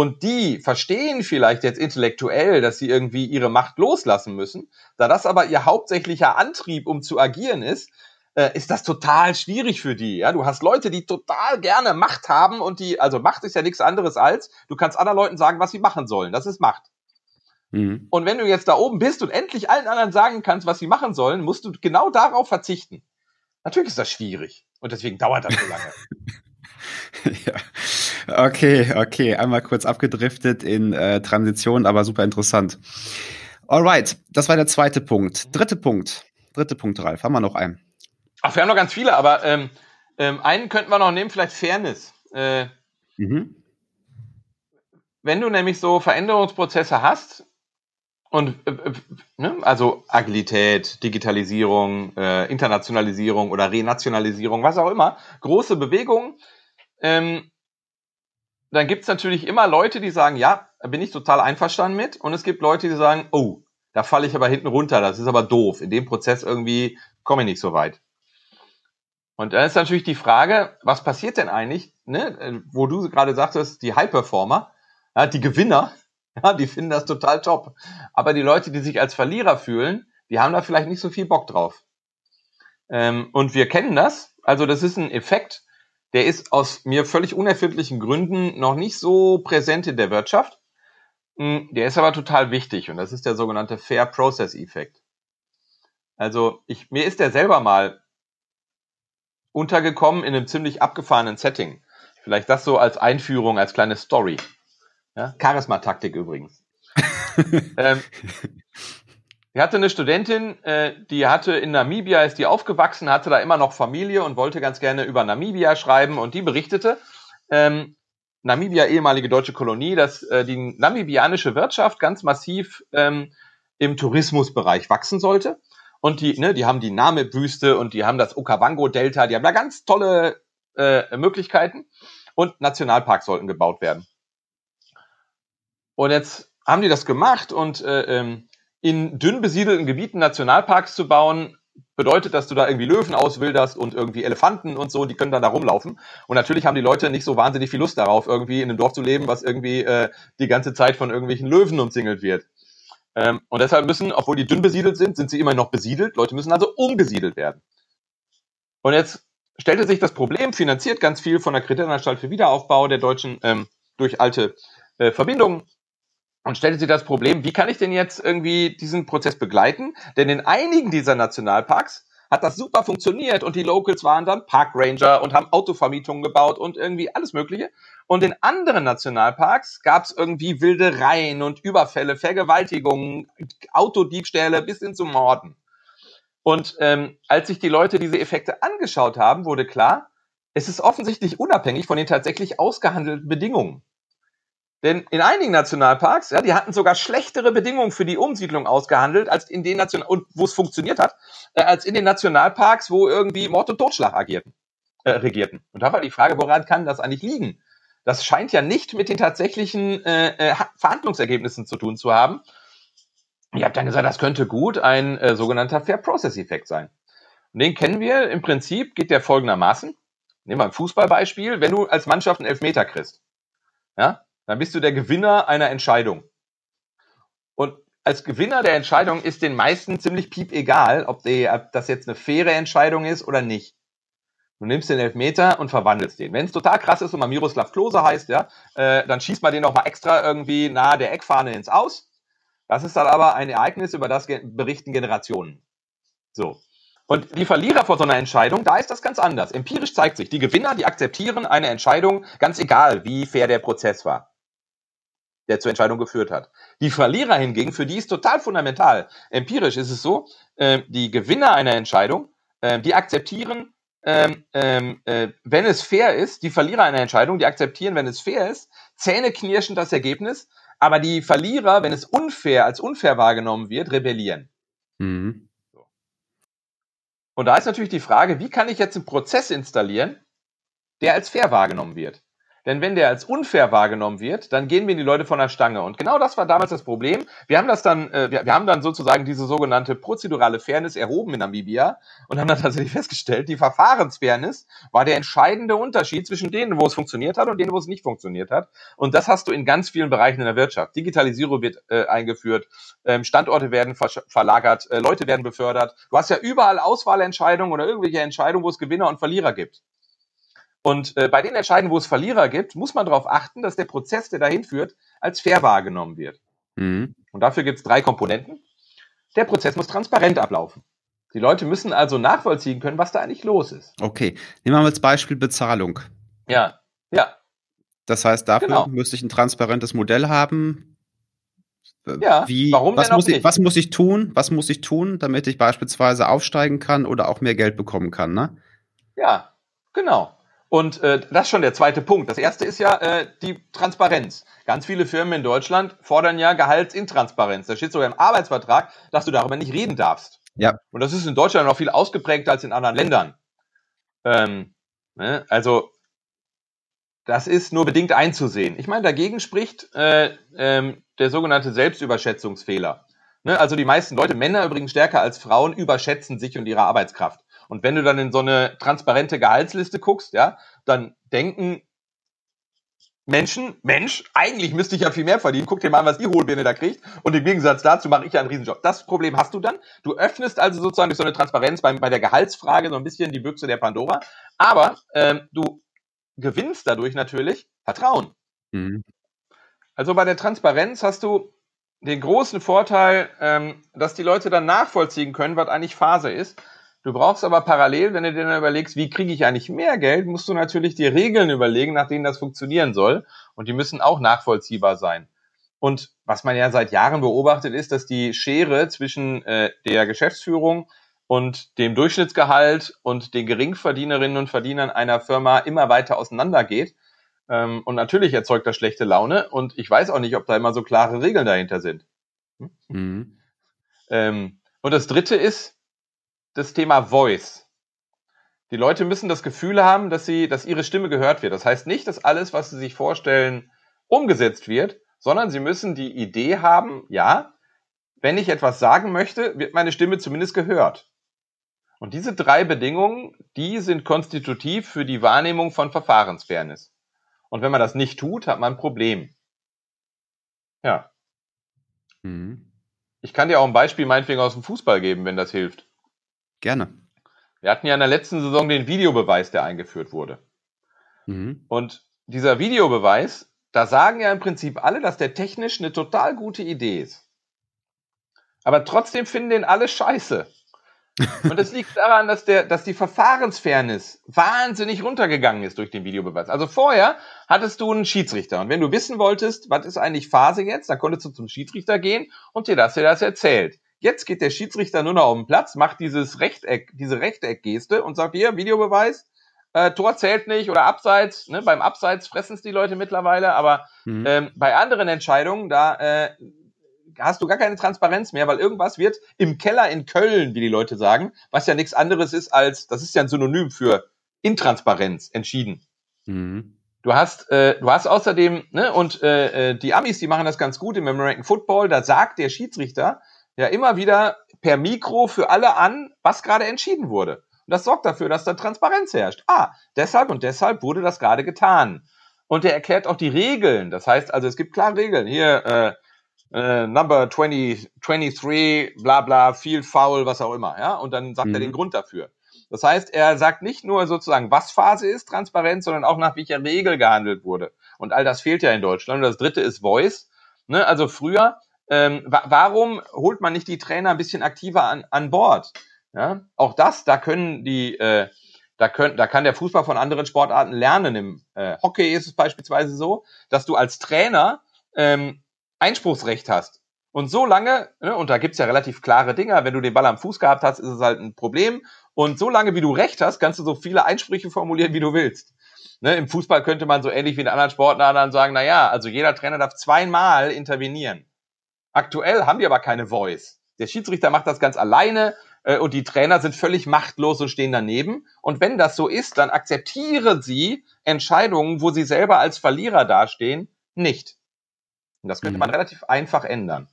und die verstehen vielleicht jetzt intellektuell, dass sie irgendwie ihre Macht loslassen müssen. Da das aber ihr hauptsächlicher Antrieb, um zu agieren ist, äh, ist das total schwierig für die. Ja, du hast Leute, die total gerne Macht haben und die, also Macht ist ja nichts anderes als, du kannst anderen Leuten sagen, was sie machen sollen. Das ist Macht. Mhm. Und wenn du jetzt da oben bist und endlich allen anderen sagen kannst, was sie machen sollen, musst du genau darauf verzichten. Natürlich ist das schwierig. Und deswegen dauert das so lange. ja. Okay, okay. Einmal kurz abgedriftet in äh, Transition, aber super interessant. Alright, das war der zweite Punkt. Dritte Punkt. Dritte Punkt, Ralf. Haben wir noch einen? Ach, wir haben noch ganz viele, aber ähm, ähm, einen könnten wir noch nehmen, vielleicht Fairness. Äh, mhm. Wenn du nämlich so Veränderungsprozesse hast, und äh, äh ne, also Agilität, Digitalisierung, äh, Internationalisierung oder Renationalisierung, was auch immer, große Bewegungen, ähm, dann gibt's natürlich immer Leute, die sagen, ja, bin ich total einverstanden mit. Und es gibt Leute, die sagen, oh, da falle ich aber hinten runter, das ist aber doof. In dem Prozess irgendwie komme ich nicht so weit. Und dann ist natürlich die Frage, was passiert denn eigentlich, ne? wo du gerade sagtest, die High-Performer, ja, die Gewinner, ja, die finden das total top. Aber die Leute, die sich als Verlierer fühlen, die haben da vielleicht nicht so viel Bock drauf. Ähm, und wir kennen das, also das ist ein Effekt, der ist aus mir völlig unerfindlichen Gründen noch nicht so präsent in der Wirtschaft. Hm, der ist aber total wichtig und das ist der sogenannte Fair Process Effekt. Also ich, mir ist der selber mal untergekommen in einem ziemlich abgefahrenen Setting. Vielleicht das so als Einführung, als kleine Story. Ja? Charisma-Taktik übrigens. ähm, ich hatte eine Studentin, äh, die hatte in Namibia, ist die aufgewachsen, hatte da immer noch Familie und wollte ganz gerne über Namibia schreiben und die berichtete, ähm, Namibia, ehemalige deutsche Kolonie, dass äh, die namibianische Wirtschaft ganz massiv ähm, im Tourismusbereich wachsen sollte. Und die, ne, die haben die Namib-Wüste und die haben das Okavango-Delta, die haben da ganz tolle äh, Möglichkeiten und Nationalparks sollten gebaut werden. Und jetzt haben die das gemacht und äh, ähm, in dünn besiedelten Gebieten Nationalparks zu bauen, bedeutet, dass du da irgendwie Löwen auswilderst und irgendwie Elefanten und so, die können dann da rumlaufen. Und natürlich haben die Leute nicht so wahnsinnig viel Lust darauf, irgendwie in einem Dorf zu leben, was irgendwie äh, die ganze Zeit von irgendwelchen Löwen umzingelt wird. Ähm, und deshalb müssen, obwohl die dünn besiedelt sind, sind sie immer noch besiedelt. Leute müssen also umgesiedelt werden. Und jetzt stellte sich das Problem, finanziert ganz viel von der Kreditanstalt für Wiederaufbau der Deutschen ähm, durch alte äh, Verbindungen. Und stellte sich das Problem, wie kann ich denn jetzt irgendwie diesen Prozess begleiten? Denn in einigen dieser Nationalparks hat das super funktioniert und die Locals waren dann Parkranger und haben Autovermietungen gebaut und irgendwie alles Mögliche. Und in anderen Nationalparks gab es irgendwie Wildereien und Überfälle, Vergewaltigungen, Autodiebstähle bis hin zum Morden. Und ähm, als sich die Leute diese Effekte angeschaut haben, wurde klar, es ist offensichtlich unabhängig von den tatsächlich ausgehandelten Bedingungen. Denn in einigen Nationalparks, ja, die hatten sogar schlechtere Bedingungen für die Umsiedlung ausgehandelt, als in den National und wo es funktioniert hat, äh, als in den Nationalparks, wo irgendwie Mord und Totschlag agierten, äh, regierten. Und da war die Frage, woran kann das eigentlich liegen? Das scheint ja nicht mit den tatsächlichen äh, äh, Verhandlungsergebnissen zu tun zu haben. Ich habe dann gesagt, das könnte gut ein äh, sogenannter Fair Process Effekt sein. Und den kennen wir im Prinzip, geht der folgendermaßen. Nehmen wir ein Fußballbeispiel. Wenn du als Mannschaft einen Elfmeter kriegst, ja, dann bist du der Gewinner einer Entscheidung. Und als Gewinner der Entscheidung ist den meisten ziemlich piep egal, ob, die, ob das jetzt eine faire Entscheidung ist oder nicht. Du nimmst den Elfmeter und verwandelst den. Wenn es total krass ist und mal Miroslav Klose heißt, ja, äh, dann schießt man den noch mal extra irgendwie nahe der Eckfahne ins Aus. Das ist dann aber ein Ereignis, über das berichten Generationen. So. Und die Verlierer vor so einer Entscheidung, da ist das ganz anders. Empirisch zeigt sich, die Gewinner, die akzeptieren eine Entscheidung, ganz egal, wie fair der Prozess war der zur Entscheidung geführt hat. Die Verlierer hingegen, für die ist total fundamental. Empirisch ist es so, äh, die Gewinner einer Entscheidung, äh, die akzeptieren, ähm, ähm, äh, wenn es fair ist, die Verlierer einer Entscheidung, die akzeptieren, wenn es fair ist, zähneknirschend das Ergebnis, aber die Verlierer, wenn es unfair als unfair wahrgenommen wird, rebellieren. Mhm. Und da ist natürlich die Frage, wie kann ich jetzt einen Prozess installieren, der als fair wahrgenommen wird? Denn wenn der als unfair wahrgenommen wird, dann gehen wir die Leute von der Stange. Und genau das war damals das Problem. Wir haben das dann, äh, wir, wir, haben dann sozusagen diese sogenannte prozedurale Fairness erhoben in Namibia und haben dann tatsächlich festgestellt, die Verfahrensfairness war der entscheidende Unterschied zwischen denen, wo es funktioniert hat und denen, wo es nicht funktioniert hat. Und das hast du in ganz vielen Bereichen in der Wirtschaft. Digitalisierung wird äh, eingeführt, ähm, Standorte werden ver verlagert, äh, Leute werden befördert. Du hast ja überall Auswahlentscheidungen oder irgendwelche Entscheidungen, wo es Gewinner und Verlierer gibt. Und äh, bei den Entscheidungen, wo es Verlierer gibt, muss man darauf achten, dass der Prozess, der dahin führt, als fair wahrgenommen wird. Mhm. Und dafür gibt es drei Komponenten. Der Prozess muss transparent ablaufen. Die Leute müssen also nachvollziehen können, was da eigentlich los ist. Okay, nehmen wir mal als Beispiel Bezahlung. Ja, ja. Das heißt, dafür genau. müsste ich ein transparentes Modell haben. Ja, Wie, warum was muss ich, was muss ich tun? Was muss ich tun, damit ich beispielsweise aufsteigen kann oder auch mehr Geld bekommen kann, ne? Ja, genau. Und äh, das ist schon der zweite Punkt. Das erste ist ja äh, die Transparenz. Ganz viele Firmen in Deutschland fordern ja Gehaltsintransparenz. Da steht sogar im Arbeitsvertrag, dass du darüber nicht reden darfst. Ja. Und das ist in Deutschland noch viel ausgeprägter als in anderen Ländern. Ähm, ne? Also das ist nur bedingt einzusehen. Ich meine, dagegen spricht äh, ähm, der sogenannte Selbstüberschätzungsfehler. Ne? Also die meisten Leute, Männer übrigens stärker als Frauen, überschätzen sich und ihre Arbeitskraft. Und wenn du dann in so eine transparente Gehaltsliste guckst, ja, dann denken Menschen, Mensch, eigentlich müsste ich ja viel mehr verdienen. Guck dir mal an, was die Hohlbirne da kriegt. Und im Gegensatz dazu mache ich ja einen Riesenjob. Das Problem hast du dann. Du öffnest also sozusagen durch so eine Transparenz bei, bei der Gehaltsfrage so ein bisschen die Büchse der Pandora. Aber ähm, du gewinnst dadurch natürlich Vertrauen. Mhm. Also bei der Transparenz hast du den großen Vorteil, ähm, dass die Leute dann nachvollziehen können, was eigentlich Phase ist. Du brauchst aber parallel, wenn du dir dann überlegst, wie kriege ich eigentlich mehr Geld, musst du natürlich die Regeln überlegen, nach denen das funktionieren soll. Und die müssen auch nachvollziehbar sein. Und was man ja seit Jahren beobachtet, ist, dass die Schere zwischen äh, der Geschäftsführung und dem Durchschnittsgehalt und den Geringverdienerinnen und Verdienern einer Firma immer weiter auseinandergeht. Ähm, und natürlich erzeugt das schlechte Laune. Und ich weiß auch nicht, ob da immer so klare Regeln dahinter sind. Hm? Mhm. Ähm, und das Dritte ist, das Thema Voice. Die Leute müssen das Gefühl haben, dass sie, dass ihre Stimme gehört wird. Das heißt nicht, dass alles, was sie sich vorstellen, umgesetzt wird, sondern sie müssen die Idee haben, ja, wenn ich etwas sagen möchte, wird meine Stimme zumindest gehört. Und diese drei Bedingungen, die sind konstitutiv für die Wahrnehmung von Verfahrensfairness. Und wenn man das nicht tut, hat man ein Problem. Ja. Mhm. Ich kann dir auch ein Beispiel meinetwegen aus dem Fußball geben, wenn das hilft. Gerne. Wir hatten ja in der letzten Saison den Videobeweis, der eingeführt wurde. Mhm. Und dieser Videobeweis, da sagen ja im Prinzip alle, dass der technisch eine total gute Idee ist. Aber trotzdem finden den alle scheiße. Und das liegt daran, dass, der, dass die Verfahrensfairness wahnsinnig runtergegangen ist durch den Videobeweis. Also vorher hattest du einen Schiedsrichter. Und wenn du wissen wolltest, was ist eigentlich Phase jetzt, dann konntest du zum Schiedsrichter gehen und dir das, dir das erzählt. Jetzt geht der Schiedsrichter nur noch auf den Platz, macht dieses Rechteck, diese Rechteckgeste und sagt hier, Videobeweis, äh, Tor zählt nicht oder Abseits. Ne? Beim Abseits fressen es die Leute mittlerweile, aber mhm. ähm, bei anderen Entscheidungen, da äh, hast du gar keine Transparenz mehr, weil irgendwas wird im Keller in Köln, wie die Leute sagen, was ja nichts anderes ist als, das ist ja ein Synonym für Intransparenz entschieden. Mhm. Du hast, äh, du hast außerdem, ne, und äh, äh, die Amis, die machen das ganz gut im American Football, da sagt der Schiedsrichter ja immer wieder per Mikro für alle an, was gerade entschieden wurde. Und das sorgt dafür, dass da Transparenz herrscht. Ah, deshalb und deshalb wurde das gerade getan. Und er erklärt auch die Regeln. Das heißt also, es gibt klare Regeln. Hier, äh, äh, Number 20, 23, bla bla, viel Foul, was auch immer, ja, und dann sagt mhm. er den Grund dafür. Das heißt, er sagt nicht nur sozusagen, was Phase ist, Transparenz, sondern auch nach welcher Regel gehandelt wurde. Und all das fehlt ja in Deutschland. Und das dritte ist Voice. Ne? Also früher, ähm, wa warum holt man nicht die Trainer ein bisschen aktiver an, an Bord? Ja? Auch das, da können die, äh, da, können, da kann der Fußball von anderen Sportarten lernen. Im äh, Hockey ist es beispielsweise so, dass du als Trainer ähm, Einspruchsrecht hast. Und so lange, ne, und da gibt's ja relativ klare Dinge, wenn du den Ball am Fuß gehabt hast, ist es halt ein Problem. Und so lange, wie du Recht hast, kannst du so viele Einsprüche formulieren, wie du willst. Ne, Im Fußball könnte man so ähnlich wie in anderen Sportarten sagen, na ja, also jeder Trainer darf zweimal intervenieren. Aktuell haben die aber keine Voice. Der Schiedsrichter macht das ganz alleine äh, und die Trainer sind völlig machtlos und stehen daneben. Und wenn das so ist, dann akzeptieren sie Entscheidungen, wo sie selber als Verlierer dastehen, nicht. Und das könnte mhm. man relativ einfach ändern.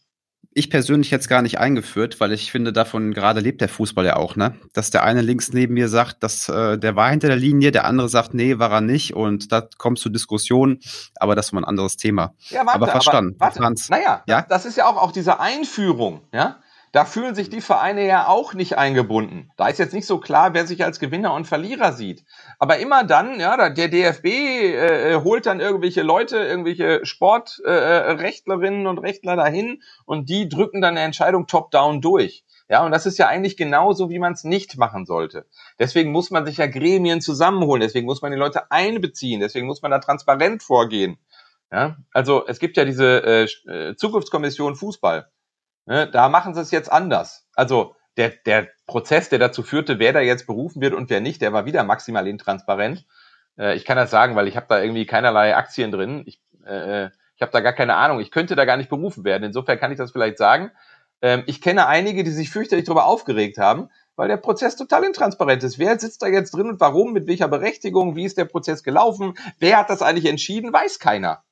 Ich persönlich jetzt gar nicht eingeführt, weil ich finde, davon gerade lebt der Fußball ja auch, ne? Dass der eine links neben mir sagt, dass äh, der war hinter der Linie, der andere sagt, nee, war er nicht, und da kommst du Diskussionen, aber das war ein anderes Thema. Ja, warte, aber verstanden. Aber, warte, naja, ja? das ist ja auch, auch diese Einführung, ja? Da fühlen sich die Vereine ja auch nicht eingebunden. Da ist jetzt nicht so klar, wer sich als Gewinner und Verlierer sieht. Aber immer dann, ja, der DFB äh, äh, holt dann irgendwelche Leute, irgendwelche Sportrechtlerinnen äh, und Rechtler dahin und die drücken dann eine Entscheidung top-down durch. Ja, und das ist ja eigentlich genauso, wie man es nicht machen sollte. Deswegen muss man sich ja Gremien zusammenholen, deswegen muss man die Leute einbeziehen, deswegen muss man da transparent vorgehen. Ja, also es gibt ja diese äh, äh Zukunftskommission Fußball. Ne, da machen sie es jetzt anders. Also der, der Prozess, der dazu führte, wer da jetzt berufen wird und wer nicht, der war wieder maximal intransparent. Äh, ich kann das sagen, weil ich habe da irgendwie keinerlei Aktien drin. Ich, äh, ich habe da gar keine Ahnung. Ich könnte da gar nicht berufen werden. Insofern kann ich das vielleicht sagen. Ähm, ich kenne einige, die sich fürchterlich darüber aufgeregt haben, weil der Prozess total intransparent ist. Wer sitzt da jetzt drin und warum, mit welcher Berechtigung, wie ist der Prozess gelaufen, wer hat das eigentlich entschieden, weiß keiner.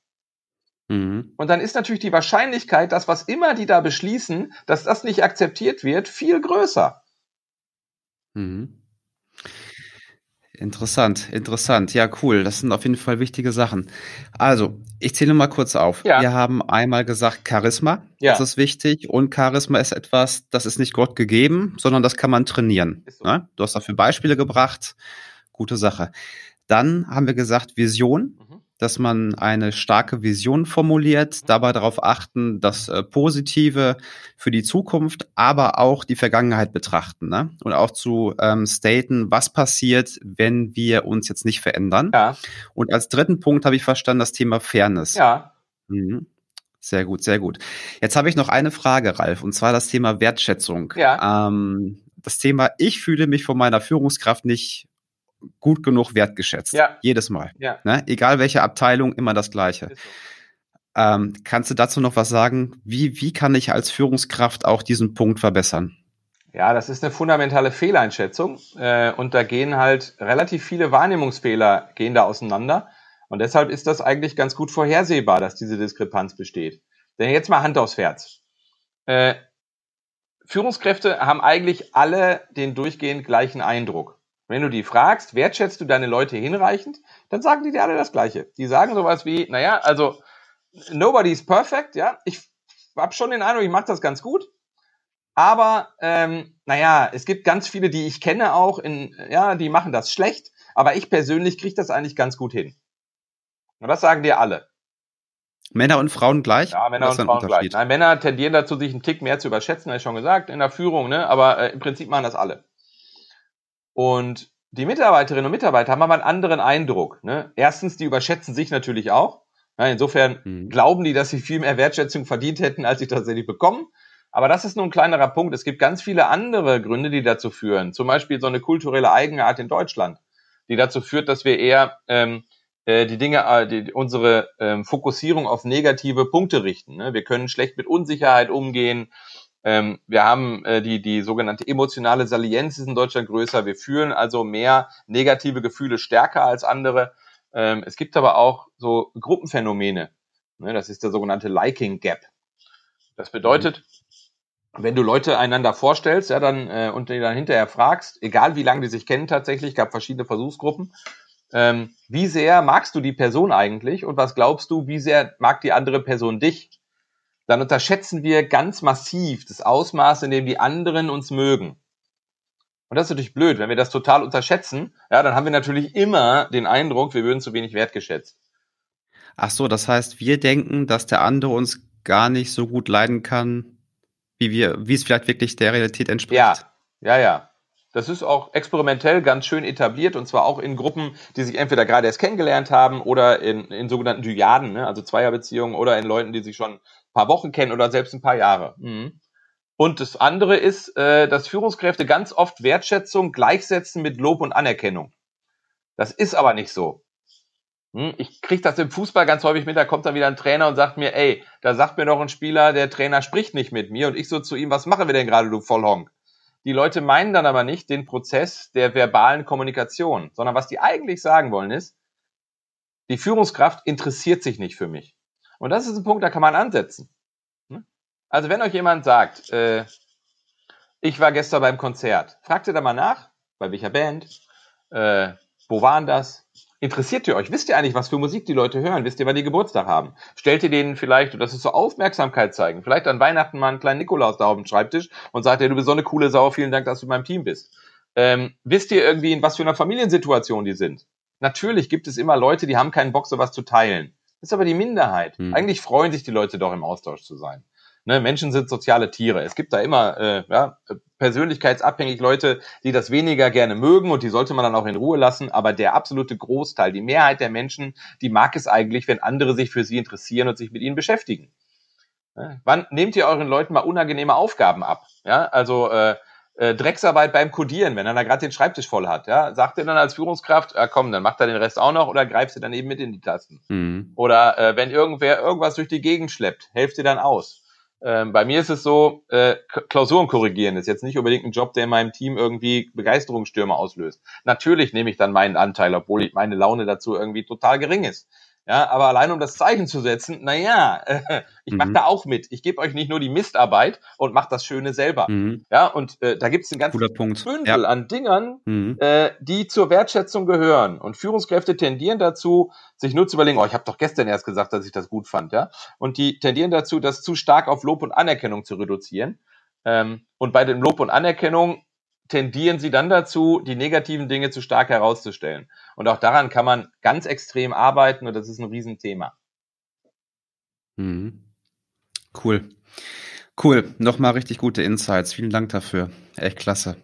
Mhm. Und dann ist natürlich die Wahrscheinlichkeit, dass was immer die da beschließen, dass das nicht akzeptiert wird, viel größer. Mhm. Interessant, interessant. Ja, cool. Das sind auf jeden Fall wichtige Sachen. Also, ich zähle mal kurz auf. Ja. Wir haben einmal gesagt, Charisma. Ja. Das ist wichtig. Und Charisma ist etwas, das ist nicht Gott gegeben, sondern das kann man trainieren. So. Ne? Du hast dafür Beispiele gebracht. Gute Sache. Dann haben wir gesagt, Vision. Dass man eine starke Vision formuliert, dabei darauf achten, das äh, Positive für die Zukunft, aber auch die Vergangenheit betrachten ne? und auch zu ähm, staten, was passiert, wenn wir uns jetzt nicht verändern. Ja. Und als dritten Punkt habe ich verstanden das Thema Fairness. Ja. Mhm. Sehr gut, sehr gut. Jetzt habe ich noch eine Frage, Ralf, und zwar das Thema Wertschätzung. Ja. Ähm, das Thema, ich fühle mich von meiner Führungskraft nicht gut genug wertgeschätzt. Ja. Jedes Mal. Ja. Ne? Egal welche Abteilung, immer das Gleiche. So. Ähm, kannst du dazu noch was sagen? Wie, wie kann ich als Führungskraft auch diesen Punkt verbessern? Ja, das ist eine fundamentale Fehleinschätzung äh, und da gehen halt relativ viele Wahrnehmungsfehler gehen da auseinander und deshalb ist das eigentlich ganz gut vorhersehbar, dass diese Diskrepanz besteht. Denn jetzt mal Hand aufs Herz. Äh, Führungskräfte haben eigentlich alle den durchgehend gleichen Eindruck. Wenn du die fragst, wertschätzt du deine Leute hinreichend, dann sagen die dir alle das Gleiche. Die sagen sowas wie, naja, also nobody's perfect, ja. Ich habe schon den Eindruck, ich mache das ganz gut. Aber ähm, naja, es gibt ganz viele, die ich kenne auch, in, ja, die machen das schlecht, aber ich persönlich kriege das eigentlich ganz gut hin. Und das sagen dir alle. Männer und Frauen gleich? Ja, Männer und Frauen gleich. Nein, Männer tendieren dazu, sich einen Tick mehr zu überschätzen, habe ich schon gesagt, in der Führung, ne? aber äh, im Prinzip machen das alle. Und die Mitarbeiterinnen und Mitarbeiter haben aber einen anderen Eindruck. Ne? Erstens, die überschätzen sich natürlich auch. Ja, insofern mhm. glauben die, dass sie viel mehr Wertschätzung verdient hätten, als sie tatsächlich bekommen. Aber das ist nur ein kleinerer Punkt. Es gibt ganz viele andere Gründe, die dazu führen. Zum Beispiel so eine kulturelle Eigenart in Deutschland, die dazu führt, dass wir eher ähm, äh, die Dinge, äh, die, unsere ähm, Fokussierung auf negative Punkte richten. Ne? Wir können schlecht mit Unsicherheit umgehen. Ähm, wir haben äh, die, die sogenannte emotionale Salienz ist in Deutschland größer. Wir fühlen also mehr negative Gefühle stärker als andere. Ähm, es gibt aber auch so Gruppenphänomene. Ne? Das ist der sogenannte Liking Gap. Das bedeutet, wenn du Leute einander vorstellst, ja, dann äh, und die dann hinterher fragst, egal wie lange die sich kennen tatsächlich, gab verschiedene Versuchsgruppen, ähm, wie sehr magst du die Person eigentlich und was glaubst du, wie sehr mag die andere Person dich? Dann unterschätzen wir ganz massiv das Ausmaß, in dem die anderen uns mögen. Und das ist natürlich blöd, wenn wir das total unterschätzen, ja, dann haben wir natürlich immer den Eindruck, wir würden zu wenig wertgeschätzt. Ach so, das heißt, wir denken, dass der andere uns gar nicht so gut leiden kann, wie wir, wie es vielleicht wirklich der Realität entspricht. Ja, ja, ja. Das ist auch experimentell ganz schön etabliert und zwar auch in Gruppen, die sich entweder gerade erst kennengelernt haben oder in, in sogenannten Dyaden, ne? also Zweierbeziehungen oder in Leuten, die sich schon paar Wochen kennen oder selbst ein paar Jahre. Mhm. Und das andere ist, äh, dass Führungskräfte ganz oft Wertschätzung gleichsetzen mit Lob und Anerkennung. Das ist aber nicht so. Hm? Ich kriege das im Fußball ganz häufig mit, da kommt dann wieder ein Trainer und sagt mir, ey, da sagt mir doch ein Spieler, der Trainer spricht nicht mit mir und ich so zu ihm, was machen wir denn gerade, du Vollhonk? Die Leute meinen dann aber nicht den Prozess der verbalen Kommunikation, sondern was die eigentlich sagen wollen ist, die Führungskraft interessiert sich nicht für mich. Und das ist ein Punkt, da kann man ansetzen. Hm? Also wenn euch jemand sagt, äh, ich war gestern beim Konzert, fragt ihr da mal nach, bei welcher Band, äh, wo waren das, Interessiert ihr euch? Wisst ihr eigentlich, was für Musik die Leute hören? Wisst ihr, wann die Geburtstag haben? Stellt ihr denen vielleicht, und das ist so Aufmerksamkeit zeigen, vielleicht an Weihnachten mal einen kleinen Nikolaus da auf dem Schreibtisch und sagt, ja, du bist so eine coole Sau, vielen Dank, dass du in meinem Team bist. Ähm, wisst ihr irgendwie, in was für einer Familiensituation die sind? Natürlich gibt es immer Leute, die haben keinen Bock, sowas zu teilen. Das ist aber die Minderheit. Hm. Eigentlich freuen sich die Leute doch im Austausch zu sein. Ne, Menschen sind soziale Tiere. Es gibt da immer äh, ja, persönlichkeitsabhängig Leute, die das weniger gerne mögen und die sollte man dann auch in Ruhe lassen. Aber der absolute Großteil, die Mehrheit der Menschen, die mag es eigentlich, wenn andere sich für sie interessieren und sich mit ihnen beschäftigen. Ja, wann nehmt ihr euren Leuten mal unangenehme Aufgaben ab? Ja, also äh, äh, Drecksarbeit beim Codieren, wenn er da gerade den Schreibtisch voll hat, ja, sagt ihr dann als Führungskraft, ja, komm, dann macht er den Rest auch noch oder greifst du dann eben mit in die Tasten. Mhm. Oder äh, wenn irgendwer irgendwas durch die Gegend schleppt, helft ihr dann aus. Ähm, bei mir ist es so, äh, Klausuren korrigieren ist jetzt nicht unbedingt ein Job, der in meinem Team irgendwie Begeisterungsstürme auslöst. Natürlich nehme ich dann meinen Anteil, obwohl ich meine Laune dazu irgendwie total gering ist. Ja, aber allein um das Zeichen zu setzen, naja, äh, ich mhm. mache da auch mit. Ich gebe euch nicht nur die Mistarbeit und mache das Schöne selber. Mhm. Ja, und äh, da gibt es ein ganzes Bündel ja. an Dingern, mhm. äh, die zur Wertschätzung gehören. Und Führungskräfte tendieren dazu, sich nur zu überlegen, oh, ich habe doch gestern erst gesagt, dass ich das gut fand, ja. Und die tendieren dazu, das zu stark auf Lob und Anerkennung zu reduzieren. Ähm, und bei dem Lob und Anerkennung tendieren sie dann dazu, die negativen Dinge zu stark herauszustellen. Und auch daran kann man ganz extrem arbeiten und das ist ein Riesenthema. Mhm. Cool. Cool. Nochmal richtig gute Insights. Vielen Dank dafür. Echt klasse.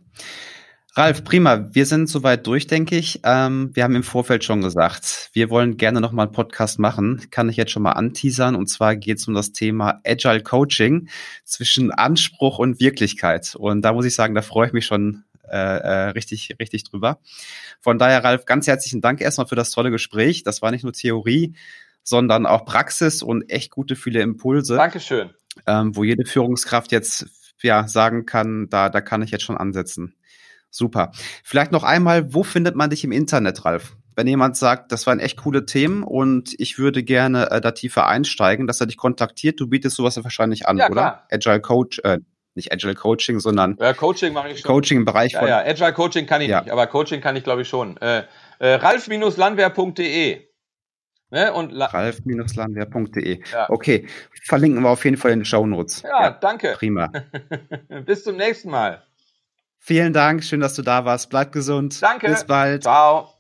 Ralf, prima. Wir sind soweit durch, denke ich. Ähm, wir haben im Vorfeld schon gesagt, wir wollen gerne nochmal einen Podcast machen. Kann ich jetzt schon mal anteasern. Und zwar geht es um das Thema Agile Coaching zwischen Anspruch und Wirklichkeit. Und da muss ich sagen, da freue ich mich schon äh, äh, richtig, richtig drüber. Von daher, Ralf, ganz herzlichen Dank erstmal für das tolle Gespräch. Das war nicht nur Theorie, sondern auch Praxis und echt gute, viele Impulse. Dankeschön. Ähm, wo jede Führungskraft jetzt ja sagen kann, da, da kann ich jetzt schon ansetzen. Super. Vielleicht noch einmal, wo findet man dich im Internet, Ralf? Wenn jemand sagt, das waren echt coole Themen und ich würde gerne äh, da tiefer einsteigen, dass er dich kontaktiert, du bietest sowas ja wahrscheinlich an, ja, oder? Agile Coach, äh, nicht Agile Coaching, sondern ja, Coaching mache ich schon. Coaching im Bereich von. Ja, ja, Agile Coaching kann ich ja. nicht, aber Coaching kann ich glaube ich schon. Äh, äh, Ralf-landwehr.de Ne? Und Ralf-landwehr.de. Ja. Okay, verlinken wir auf jeden Fall in den Show Notes. Ja, danke. Prima. Bis zum nächsten Mal. Vielen Dank, schön, dass du da warst. Bleib gesund. Danke. Bis bald. Ciao.